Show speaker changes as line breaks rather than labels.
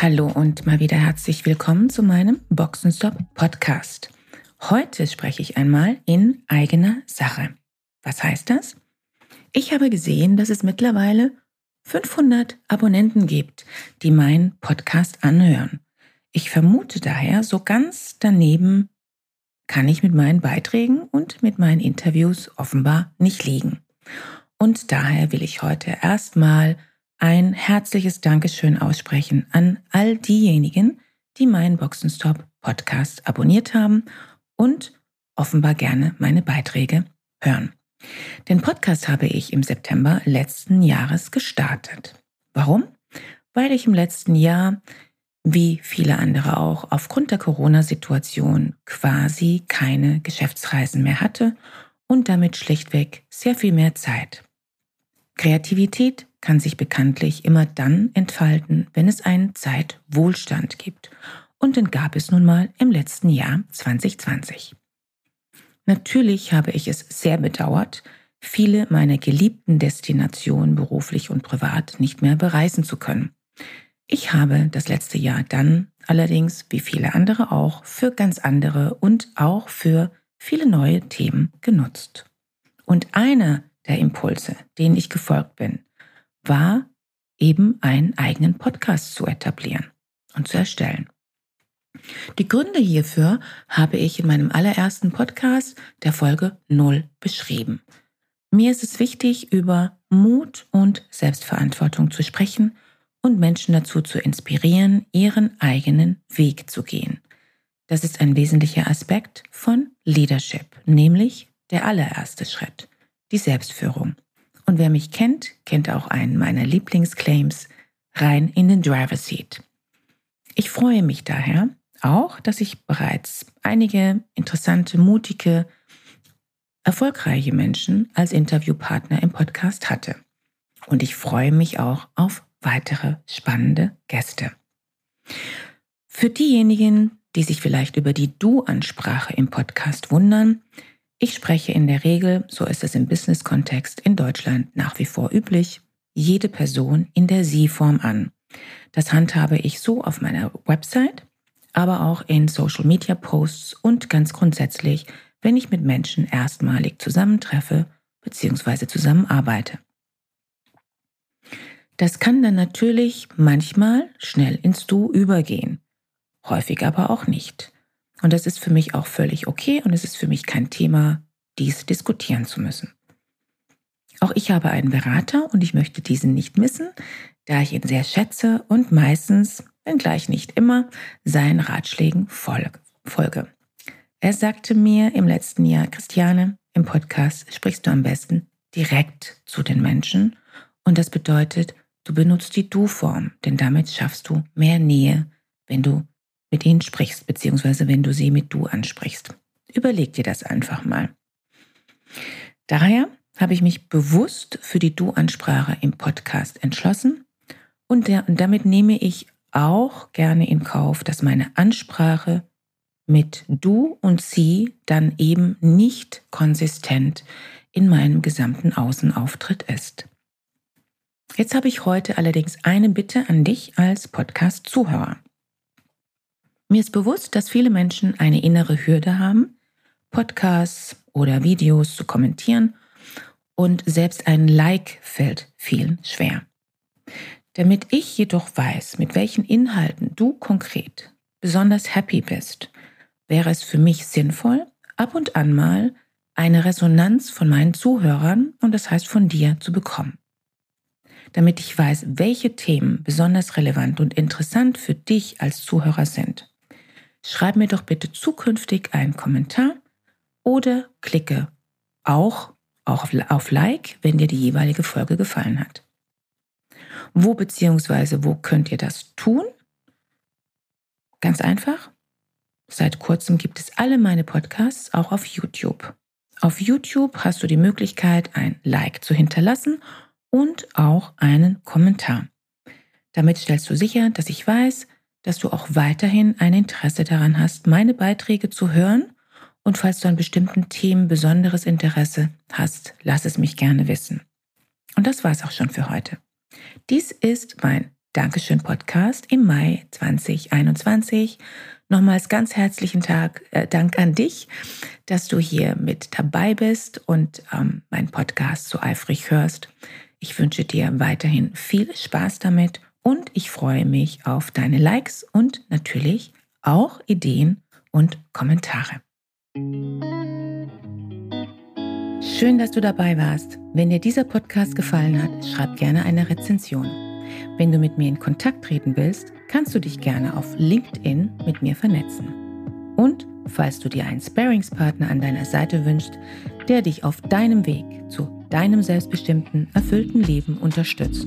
Hallo und mal wieder herzlich willkommen zu meinem Boxenstop Podcast. Heute spreche ich einmal in eigener Sache. Was heißt das? Ich habe gesehen, dass es mittlerweile 500 Abonnenten gibt, die meinen Podcast anhören. Ich vermute daher, so ganz daneben kann ich mit meinen Beiträgen und mit meinen Interviews offenbar nicht liegen. Und daher will ich heute erstmal ein herzliches Dankeschön aussprechen an all diejenigen, die meinen Boxenstop Podcast abonniert haben und offenbar gerne meine Beiträge hören. Den Podcast habe ich im September letzten Jahres gestartet. Warum? Weil ich im letzten Jahr, wie viele andere auch, aufgrund der Corona-Situation quasi keine Geschäftsreisen mehr hatte und damit schlichtweg sehr viel mehr Zeit. Kreativität kann sich bekanntlich immer dann entfalten, wenn es einen Zeitwohlstand gibt. Und den gab es nun mal im letzten Jahr 2020. Natürlich habe ich es sehr bedauert, viele meiner geliebten Destinationen beruflich und privat nicht mehr bereisen zu können. Ich habe das letzte Jahr dann allerdings, wie viele andere auch, für ganz andere und auch für viele neue Themen genutzt. Und einer der Impulse, denen ich gefolgt bin, war eben einen eigenen Podcast zu etablieren und zu erstellen. Die Gründe hierfür habe ich in meinem allerersten Podcast der Folge 0 beschrieben. Mir ist es wichtig, über Mut und Selbstverantwortung zu sprechen und Menschen dazu zu inspirieren, ihren eigenen Weg zu gehen. Das ist ein wesentlicher Aspekt von Leadership, nämlich der allererste Schritt, die Selbstführung. Und wer mich kennt, kennt auch einen meiner Lieblingsclaims rein in den Driver Seat. Ich freue mich daher auch, dass ich bereits einige interessante, mutige, erfolgreiche Menschen als Interviewpartner im Podcast hatte. Und ich freue mich auch auf weitere spannende Gäste. Für diejenigen, die sich vielleicht über die Du-Ansprache im Podcast wundern, ich spreche in der Regel, so ist es im Business-Kontext in Deutschland nach wie vor üblich, jede Person in der Sie-Form an. Das handhabe ich so auf meiner Website, aber auch in Social-Media-Posts und ganz grundsätzlich, wenn ich mit Menschen erstmalig zusammentreffe bzw. zusammenarbeite. Das kann dann natürlich manchmal schnell ins Du übergehen, häufig aber auch nicht. Und das ist für mich auch völlig okay und es ist für mich kein Thema, dies diskutieren zu müssen. Auch ich habe einen Berater und ich möchte diesen nicht missen, da ich ihn sehr schätze und meistens, wenngleich nicht immer, seinen Ratschlägen folge. Er sagte mir im letzten Jahr, Christiane, im Podcast sprichst du am besten direkt zu den Menschen und das bedeutet, du benutzt die Du-Form, denn damit schaffst du mehr Nähe, wenn du mit ihnen sprichst, beziehungsweise wenn du sie mit du ansprichst. Überleg dir das einfach mal. Daher habe ich mich bewusst für die Du-Ansprache im Podcast entschlossen und, der, und damit nehme ich auch gerne in Kauf, dass meine Ansprache mit du und sie dann eben nicht konsistent in meinem gesamten Außenauftritt ist. Jetzt habe ich heute allerdings eine Bitte an dich als Podcast-Zuhörer. Mir ist bewusst, dass viele Menschen eine innere Hürde haben, Podcasts oder Videos zu kommentieren und selbst ein Like fällt vielen schwer. Damit ich jedoch weiß, mit welchen Inhalten du konkret besonders happy bist, wäre es für mich sinnvoll, ab und an mal eine Resonanz von meinen Zuhörern und das heißt von dir zu bekommen. Damit ich weiß, welche Themen besonders relevant und interessant für dich als Zuhörer sind schreib mir doch bitte zukünftig einen Kommentar oder klicke auch, auf Like, wenn dir die jeweilige Folge gefallen hat. Wo bzw. wo könnt ihr das tun? Ganz einfach. Seit kurzem gibt es alle meine Podcasts auch auf YouTube. Auf YouTube hast du die Möglichkeit, ein Like zu hinterlassen und auch einen Kommentar. Damit stellst du sicher, dass ich weiß, dass du auch weiterhin ein Interesse daran hast, meine Beiträge zu hören. Und falls du an bestimmten Themen besonderes Interesse hast, lass es mich gerne wissen. Und das war's auch schon für heute. Dies ist mein Dankeschön Podcast im Mai 2021. Nochmals ganz herzlichen Tag, äh, Dank an dich, dass du hier mit dabei bist und ähm, meinen Podcast so eifrig hörst. Ich wünsche dir weiterhin viel Spaß damit und ich freue mich auf deine Likes und natürlich auch Ideen und Kommentare. Schön, dass du dabei warst. Wenn dir dieser Podcast gefallen hat, schreib gerne eine Rezension. Wenn du mit mir in Kontakt treten willst, kannst du dich gerne auf LinkedIn mit mir vernetzen. Und falls du dir einen Sparingspartner an deiner Seite wünschst, der dich auf deinem Weg zu deinem selbstbestimmten, erfüllten Leben unterstützt,